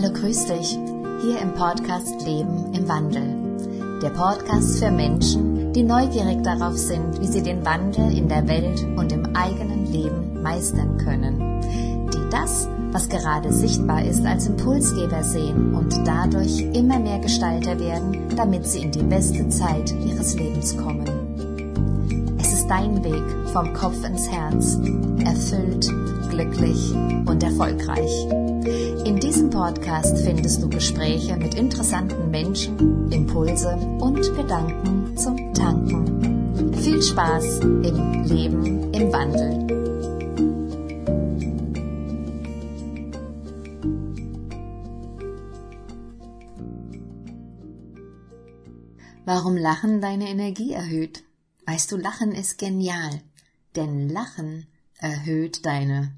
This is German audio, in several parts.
Hallo, grüß dich. Hier im Podcast Leben im Wandel. Der Podcast für Menschen, die neugierig darauf sind, wie sie den Wandel in der Welt und im eigenen Leben meistern können. Die das, was gerade sichtbar ist, als Impulsgeber sehen und dadurch immer mehr Gestalter werden, damit sie in die beste Zeit ihres Lebens kommen. Es ist dein Weg vom Kopf ins Herz, erfüllt, glücklich und erfolgreich. In diesem Podcast findest du Gespräche mit interessanten Menschen, Impulse und Gedanken zum Tanken. Viel Spaß im Leben im Wandel. Warum Lachen deine Energie erhöht? Weißt du, Lachen ist genial, denn Lachen erhöht deine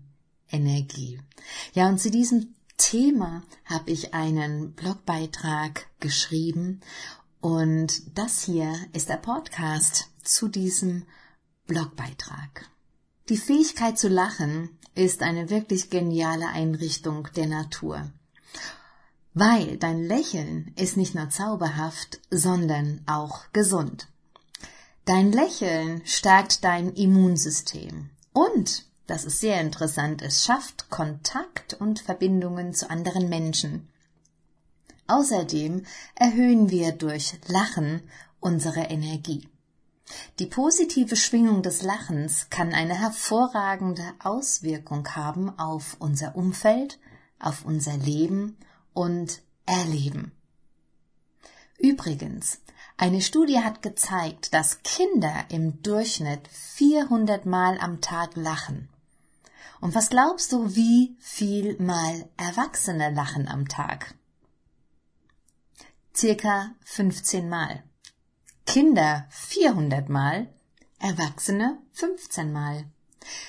Energie. Ja, und zu diesem Thema habe ich einen Blogbeitrag geschrieben und das hier ist der Podcast zu diesem Blogbeitrag. Die Fähigkeit zu lachen ist eine wirklich geniale Einrichtung der Natur. Weil dein Lächeln ist nicht nur zauberhaft, sondern auch gesund. Dein Lächeln stärkt dein Immunsystem und das ist sehr interessant. Es schafft Kontakt und Verbindungen zu anderen Menschen. Außerdem erhöhen wir durch Lachen unsere Energie. Die positive Schwingung des Lachens kann eine hervorragende Auswirkung haben auf unser Umfeld, auf unser Leben und Erleben. Übrigens, eine Studie hat gezeigt, dass Kinder im Durchschnitt 400 Mal am Tag lachen. Und was glaubst du, wie viel mal Erwachsene lachen am Tag? Circa 15 Mal. Kinder 400 Mal, Erwachsene 15 Mal.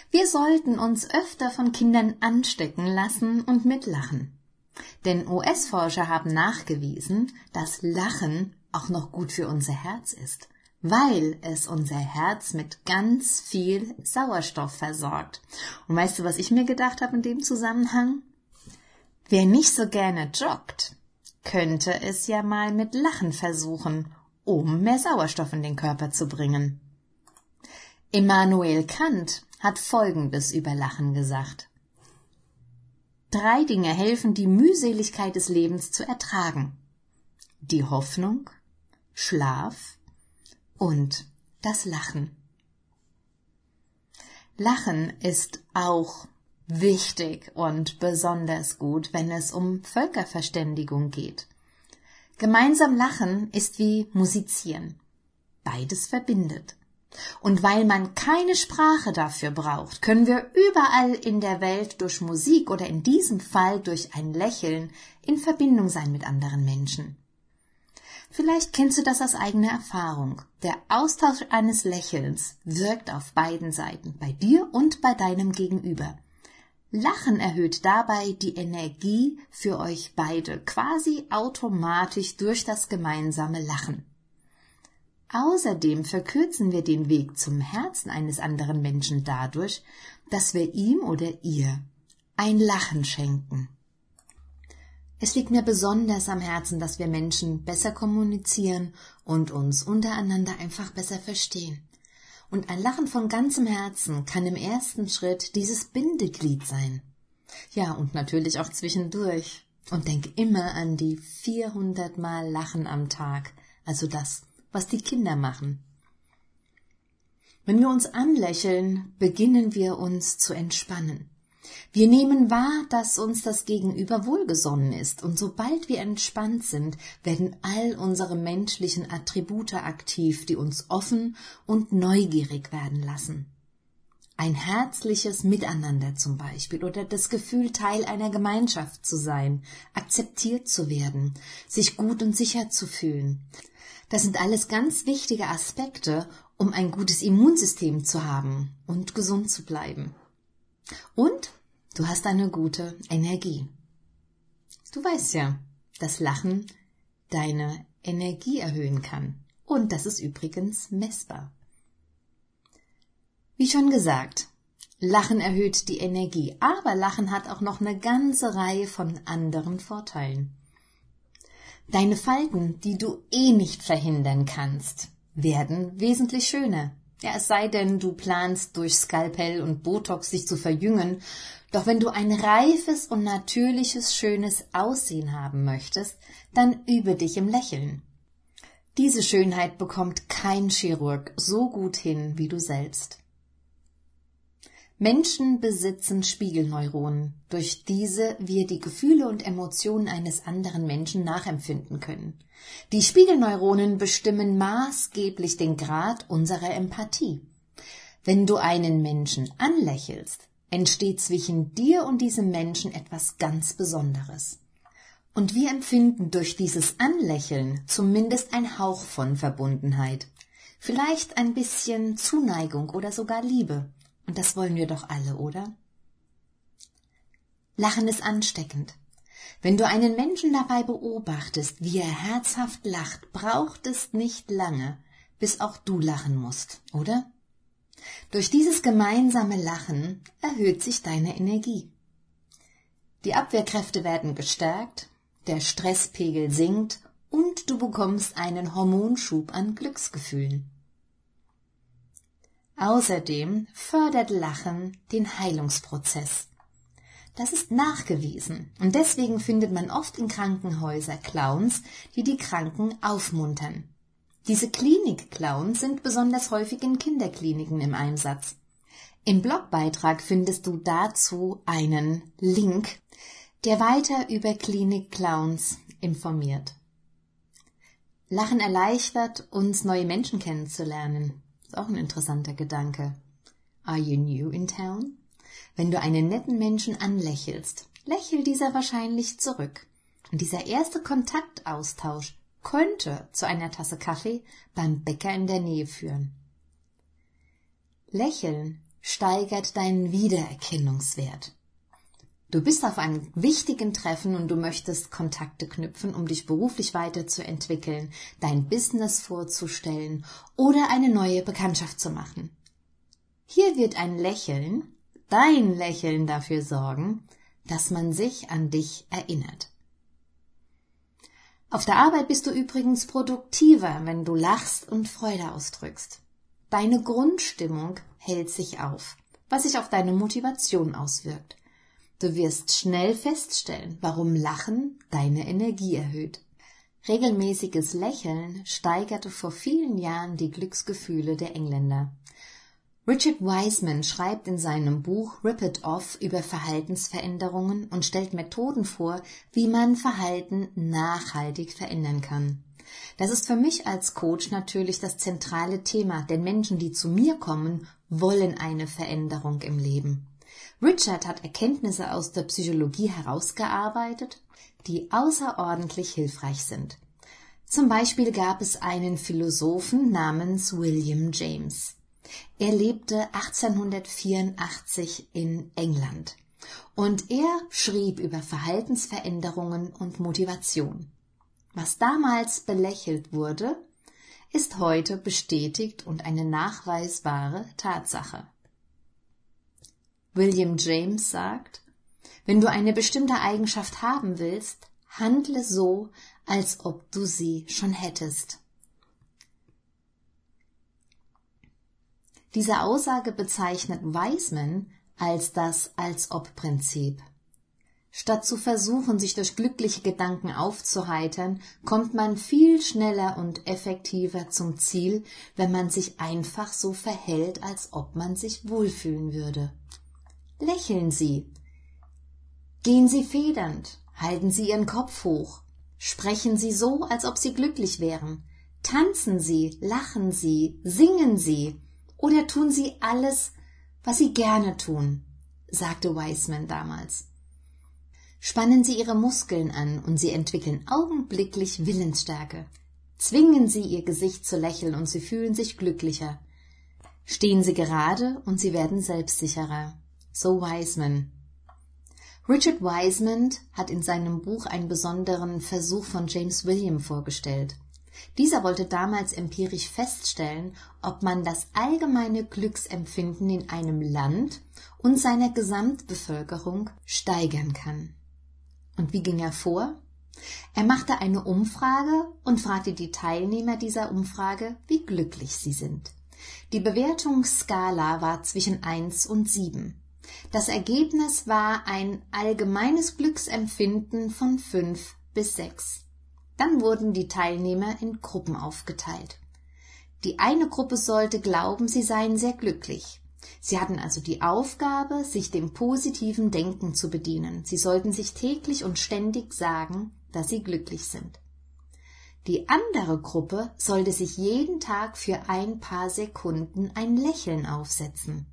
Wir sollten uns öfter von Kindern anstecken lassen und mitlachen. Denn US-Forscher haben nachgewiesen, dass Lachen auch noch gut für unser Herz ist weil es unser Herz mit ganz viel Sauerstoff versorgt. Und weißt du, was ich mir gedacht habe in dem Zusammenhang? Wer nicht so gerne joggt, könnte es ja mal mit Lachen versuchen, um mehr Sauerstoff in den Körper zu bringen. Immanuel Kant hat Folgendes über Lachen gesagt. Drei Dinge helfen, die Mühseligkeit des Lebens zu ertragen. Die Hoffnung, Schlaf und das Lachen. Lachen ist auch wichtig und besonders gut, wenn es um Völkerverständigung geht. Gemeinsam lachen ist wie musizieren. Beides verbindet. Und weil man keine Sprache dafür braucht, können wir überall in der Welt durch Musik oder in diesem Fall durch ein Lächeln in Verbindung sein mit anderen Menschen. Vielleicht kennst du das aus eigener Erfahrung. Der Austausch eines Lächelns wirkt auf beiden Seiten, bei dir und bei deinem Gegenüber. Lachen erhöht dabei die Energie für euch beide quasi automatisch durch das gemeinsame Lachen. Außerdem verkürzen wir den Weg zum Herzen eines anderen Menschen dadurch, dass wir ihm oder ihr ein Lachen schenken. Es liegt mir besonders am Herzen, dass wir Menschen besser kommunizieren und uns untereinander einfach besser verstehen. Und ein Lachen von ganzem Herzen kann im ersten Schritt dieses Bindeglied sein. Ja, und natürlich auch zwischendurch. Und denk immer an die 400 Mal Lachen am Tag, also das, was die Kinder machen. Wenn wir uns anlächeln, beginnen wir uns zu entspannen. Wir nehmen wahr, dass uns das Gegenüber wohlgesonnen ist, und sobald wir entspannt sind, werden all unsere menschlichen Attribute aktiv, die uns offen und neugierig werden lassen. Ein herzliches Miteinander zum Beispiel oder das Gefühl, Teil einer Gemeinschaft zu sein, akzeptiert zu werden, sich gut und sicher zu fühlen. Das sind alles ganz wichtige Aspekte, um ein gutes Immunsystem zu haben und gesund zu bleiben. Und du hast eine gute Energie. Du weißt ja, dass Lachen deine Energie erhöhen kann. Und das ist übrigens messbar. Wie schon gesagt, Lachen erhöht die Energie, aber Lachen hat auch noch eine ganze Reihe von anderen Vorteilen. Deine Falten, die du eh nicht verhindern kannst, werden wesentlich schöner. Ja, es sei denn, du planst durch Skalpell und Botox sich zu verjüngen, doch wenn du ein reifes und natürliches, schönes Aussehen haben möchtest, dann übe dich im Lächeln. Diese Schönheit bekommt kein Chirurg so gut hin wie du selbst. Menschen besitzen Spiegelneuronen, durch diese wir die Gefühle und Emotionen eines anderen Menschen nachempfinden können. Die Spiegelneuronen bestimmen maßgeblich den Grad unserer Empathie. Wenn du einen Menschen anlächelst, entsteht zwischen dir und diesem Menschen etwas ganz Besonderes. Und wir empfinden durch dieses Anlächeln zumindest ein Hauch von Verbundenheit. Vielleicht ein bisschen Zuneigung oder sogar Liebe. Und das wollen wir doch alle, oder? Lachen ist ansteckend. Wenn du einen Menschen dabei beobachtest, wie er herzhaft lacht, braucht es nicht lange, bis auch du lachen musst, oder? Durch dieses gemeinsame Lachen erhöht sich deine Energie. Die Abwehrkräfte werden gestärkt, der Stresspegel sinkt und du bekommst einen Hormonschub an Glücksgefühlen. Außerdem fördert Lachen den Heilungsprozess. Das ist nachgewiesen und deswegen findet man oft in Krankenhäusern Clowns, die die Kranken aufmuntern. Diese Klinik-Clowns sind besonders häufig in Kinderkliniken im Einsatz. Im Blogbeitrag findest du dazu einen Link, der weiter über Klinik-Clowns informiert. Lachen erleichtert, uns neue Menschen kennenzulernen. Auch ein interessanter Gedanke. Are you new in town? Wenn du einen netten Menschen anlächelst, lächelt dieser wahrscheinlich zurück. Und dieser erste Kontaktaustausch könnte zu einer Tasse Kaffee beim Bäcker in der Nähe führen. Lächeln steigert deinen Wiedererkennungswert. Du bist auf einem wichtigen Treffen und du möchtest Kontakte knüpfen, um dich beruflich weiterzuentwickeln, dein Business vorzustellen oder eine neue Bekanntschaft zu machen. Hier wird ein Lächeln, dein Lächeln dafür sorgen, dass man sich an dich erinnert. Auf der Arbeit bist du übrigens produktiver, wenn du lachst und Freude ausdrückst. Deine Grundstimmung hält sich auf, was sich auf deine Motivation auswirkt. Du wirst schnell feststellen, warum Lachen deine Energie erhöht. Regelmäßiges Lächeln steigerte vor vielen Jahren die Glücksgefühle der Engländer. Richard Wiseman schreibt in seinem Buch Rip It Off über Verhaltensveränderungen und stellt Methoden vor, wie man Verhalten nachhaltig verändern kann. Das ist für mich als Coach natürlich das zentrale Thema, denn Menschen, die zu mir kommen, wollen eine Veränderung im Leben. Richard hat Erkenntnisse aus der Psychologie herausgearbeitet, die außerordentlich hilfreich sind. Zum Beispiel gab es einen Philosophen namens William James. Er lebte 1884 in England und er schrieb über Verhaltensveränderungen und Motivation. Was damals belächelt wurde, ist heute bestätigt und eine nachweisbare Tatsache. William James sagt, wenn du eine bestimmte Eigenschaft haben willst, handle so, als ob du sie schon hättest. Diese Aussage bezeichnet Weisman als das Als-ob-Prinzip. Statt zu versuchen, sich durch glückliche Gedanken aufzuheitern, kommt man viel schneller und effektiver zum Ziel, wenn man sich einfach so verhält, als ob man sich wohlfühlen würde. Lächeln Sie. Gehen Sie federnd, halten Sie Ihren Kopf hoch, sprechen Sie so, als ob Sie glücklich wären, tanzen Sie, lachen Sie, singen Sie oder tun Sie alles, was Sie gerne tun, sagte Wiseman damals. Spannen Sie Ihre Muskeln an und Sie entwickeln augenblicklich Willensstärke. Zwingen Sie Ihr Gesicht zu lächeln und Sie fühlen sich glücklicher. Stehen Sie gerade und Sie werden selbstsicherer so Wiseman. Richard Wiseman hat in seinem Buch einen besonderen Versuch von James William vorgestellt. Dieser wollte damals empirisch feststellen, ob man das allgemeine Glücksempfinden in einem Land und seiner Gesamtbevölkerung steigern kann. Und wie ging er vor? Er machte eine Umfrage und fragte die Teilnehmer dieser Umfrage, wie glücklich sie sind. Die Bewertungsskala war zwischen 1 und 7. Das Ergebnis war ein allgemeines Glücksempfinden von 5 bis 6. Dann wurden die Teilnehmer in Gruppen aufgeteilt. Die eine Gruppe sollte glauben, sie seien sehr glücklich. Sie hatten also die Aufgabe, sich dem positiven Denken zu bedienen. Sie sollten sich täglich und ständig sagen, dass sie glücklich sind. Die andere Gruppe sollte sich jeden Tag für ein paar Sekunden ein Lächeln aufsetzen.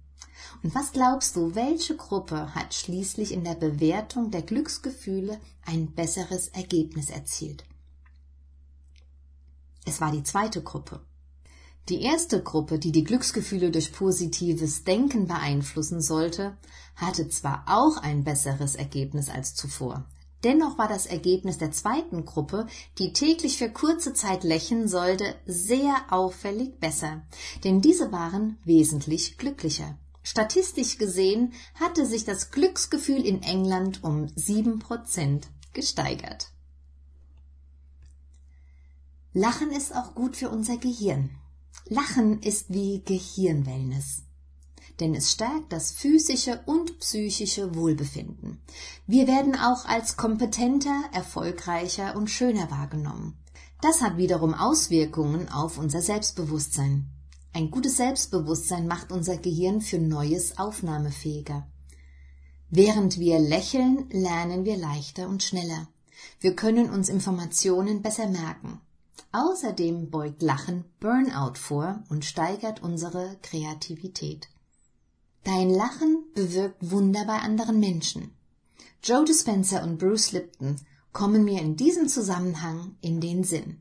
Und was glaubst du, welche Gruppe hat schließlich in der Bewertung der Glücksgefühle ein besseres Ergebnis erzielt? Es war die zweite Gruppe. Die erste Gruppe, die die Glücksgefühle durch positives Denken beeinflussen sollte, hatte zwar auch ein besseres Ergebnis als zuvor. Dennoch war das Ergebnis der zweiten Gruppe, die täglich für kurze Zeit lächeln sollte, sehr auffällig besser, denn diese waren wesentlich glücklicher. Statistisch gesehen hatte sich das Glücksgefühl in England um sieben Prozent gesteigert. Lachen ist auch gut für unser Gehirn. Lachen ist wie Gehirnwellness, denn es stärkt das physische und psychische Wohlbefinden. Wir werden auch als kompetenter, erfolgreicher und schöner wahrgenommen. Das hat wiederum Auswirkungen auf unser Selbstbewusstsein. Ein gutes Selbstbewusstsein macht unser Gehirn für Neues aufnahmefähiger. Während wir lächeln, lernen wir leichter und schneller. Wir können uns Informationen besser merken. Außerdem beugt Lachen Burnout vor und steigert unsere Kreativität. Dein Lachen bewirkt Wunder bei anderen Menschen. Joe Dispenza und Bruce Lipton kommen mir in diesem Zusammenhang in den Sinn.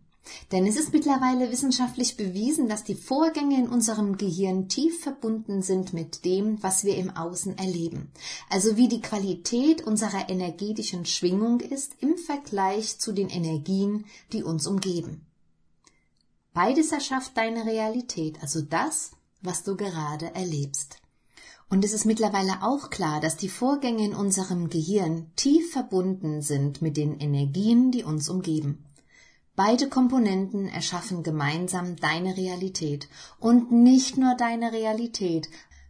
Denn es ist mittlerweile wissenschaftlich bewiesen, dass die Vorgänge in unserem Gehirn tief verbunden sind mit dem, was wir im Außen erleben. Also wie die Qualität unserer energetischen Schwingung ist im Vergleich zu den Energien, die uns umgeben. Beides erschafft deine Realität, also das, was du gerade erlebst. Und es ist mittlerweile auch klar, dass die Vorgänge in unserem Gehirn tief verbunden sind mit den Energien, die uns umgeben. Beide Komponenten erschaffen gemeinsam deine Realität und nicht nur deine Realität,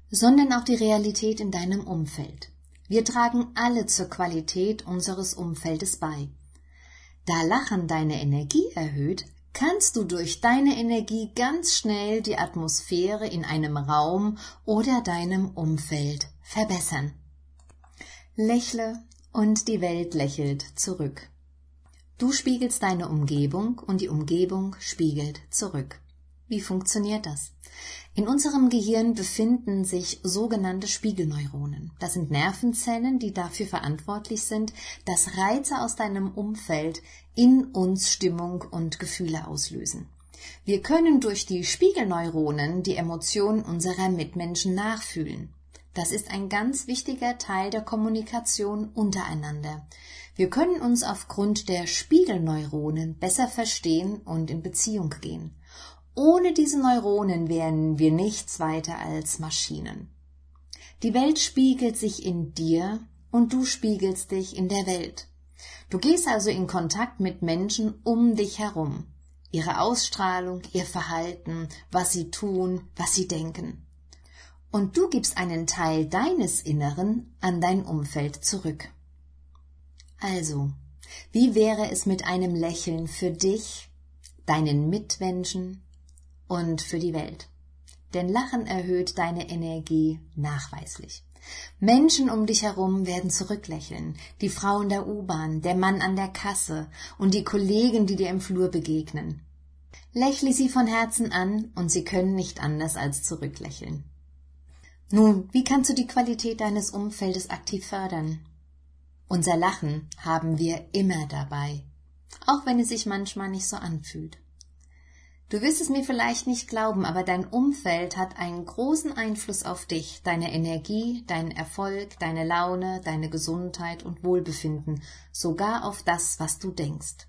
sondern auch die Realität in deinem Umfeld. Wir tragen alle zur Qualität unseres Umfeldes bei. Da Lachen deine Energie erhöht, kannst du durch deine Energie ganz schnell die Atmosphäre in einem Raum oder deinem Umfeld verbessern. Lächle und die Welt lächelt zurück. Du spiegelst deine Umgebung und die Umgebung spiegelt zurück. Wie funktioniert das? In unserem Gehirn befinden sich sogenannte Spiegelneuronen. Das sind Nervenzellen, die dafür verantwortlich sind, dass Reize aus deinem Umfeld in uns Stimmung und Gefühle auslösen. Wir können durch die Spiegelneuronen die Emotionen unserer Mitmenschen nachfühlen. Das ist ein ganz wichtiger Teil der Kommunikation untereinander. Wir können uns aufgrund der Spiegelneuronen besser verstehen und in Beziehung gehen. Ohne diese Neuronen wären wir nichts weiter als Maschinen. Die Welt spiegelt sich in dir und du spiegelst dich in der Welt. Du gehst also in Kontakt mit Menschen um dich herum. Ihre Ausstrahlung, ihr Verhalten, was sie tun, was sie denken. Und du gibst einen Teil deines Inneren an dein Umfeld zurück. Also, wie wäre es mit einem Lächeln für dich, deinen Mitmenschen, und für die Welt. Denn Lachen erhöht deine Energie nachweislich. Menschen um dich herum werden zurücklächeln, die Frau in der U-Bahn, der Mann an der Kasse und die Kollegen, die dir im Flur begegnen. Lächle sie von Herzen an und sie können nicht anders als zurücklächeln. Nun, wie kannst du die Qualität deines Umfeldes aktiv fördern? Unser Lachen haben wir immer dabei, auch wenn es sich manchmal nicht so anfühlt. Du wirst es mir vielleicht nicht glauben, aber dein Umfeld hat einen großen Einfluss auf dich, deine Energie, deinen Erfolg, deine Laune, deine Gesundheit und Wohlbefinden, sogar auf das, was du denkst.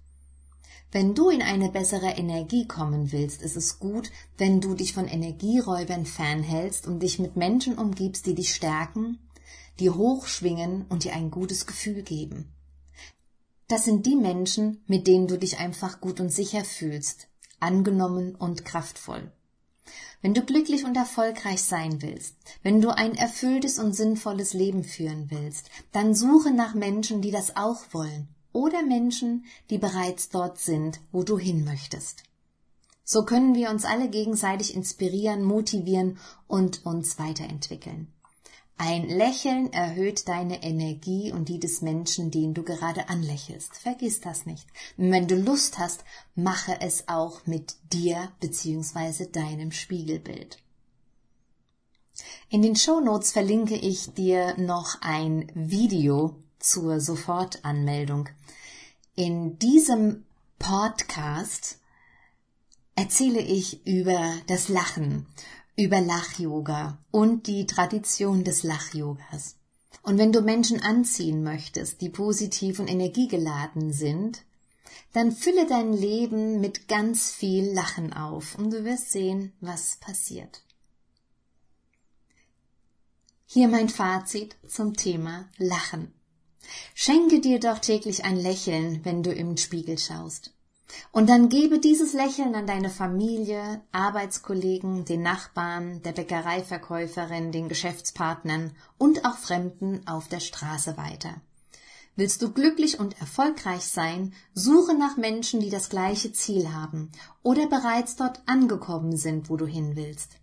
Wenn du in eine bessere Energie kommen willst, ist es gut, wenn du dich von Energieräubern fernhältst und dich mit Menschen umgibst, die dich stärken, die hochschwingen und dir ein gutes Gefühl geben. Das sind die Menschen, mit denen du dich einfach gut und sicher fühlst, angenommen und kraftvoll. Wenn du glücklich und erfolgreich sein willst, wenn du ein erfülltes und sinnvolles Leben führen willst, dann suche nach Menschen, die das auch wollen oder Menschen, die bereits dort sind, wo du hin möchtest. So können wir uns alle gegenseitig inspirieren, motivieren und uns weiterentwickeln. Ein Lächeln erhöht deine Energie und die des Menschen, den du gerade anlächelst. Vergiss das nicht. Und wenn du Lust hast, mache es auch mit dir bzw. deinem Spiegelbild. In den Show Notes verlinke ich dir noch ein Video zur Sofortanmeldung. In diesem Podcast erzähle ich über das Lachen, über Lach-Yoga und die Tradition des Lach-Yogas. Und wenn du Menschen anziehen möchtest, die positiv und energiegeladen sind, dann fülle dein Leben mit ganz viel Lachen auf und du wirst sehen, was passiert. Hier mein Fazit zum Thema Lachen. Schenke dir doch täglich ein Lächeln, wenn du im Spiegel schaust. Und dann gebe dieses Lächeln an deine Familie, Arbeitskollegen, den Nachbarn, der Bäckereiverkäuferin, den Geschäftspartnern und auch Fremden auf der Straße weiter. Willst du glücklich und erfolgreich sein, suche nach Menschen, die das gleiche Ziel haben oder bereits dort angekommen sind, wo du hin willst.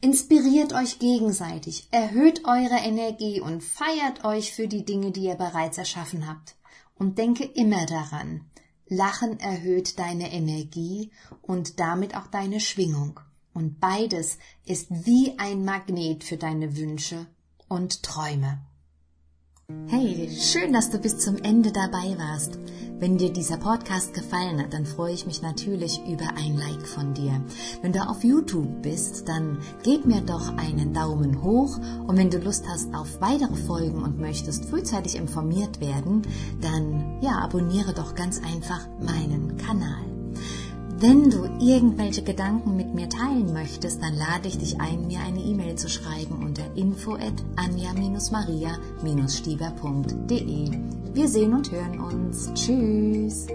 Inspiriert euch gegenseitig, erhöht eure Energie und feiert euch für die Dinge, die ihr bereits erschaffen habt. Und denke immer daran, Lachen erhöht deine Energie und damit auch deine Schwingung. Und beides ist wie ein Magnet für deine Wünsche und Träume. Hey, schön, dass du bis zum Ende dabei warst. Wenn dir dieser Podcast gefallen hat, dann freue ich mich natürlich über ein Like von dir. Wenn du auf YouTube bist, dann gib mir doch einen Daumen hoch und wenn du Lust hast auf weitere Folgen und möchtest frühzeitig informiert werden, dann ja, abonniere doch ganz einfach meinen Kanal. Wenn du irgendwelche Gedanken mit mir teilen möchtest, dann lade ich dich ein, mir eine E-Mail zu schreiben unter info at anja-maria-stieber.de. Wir sehen und hören uns. Tschüss.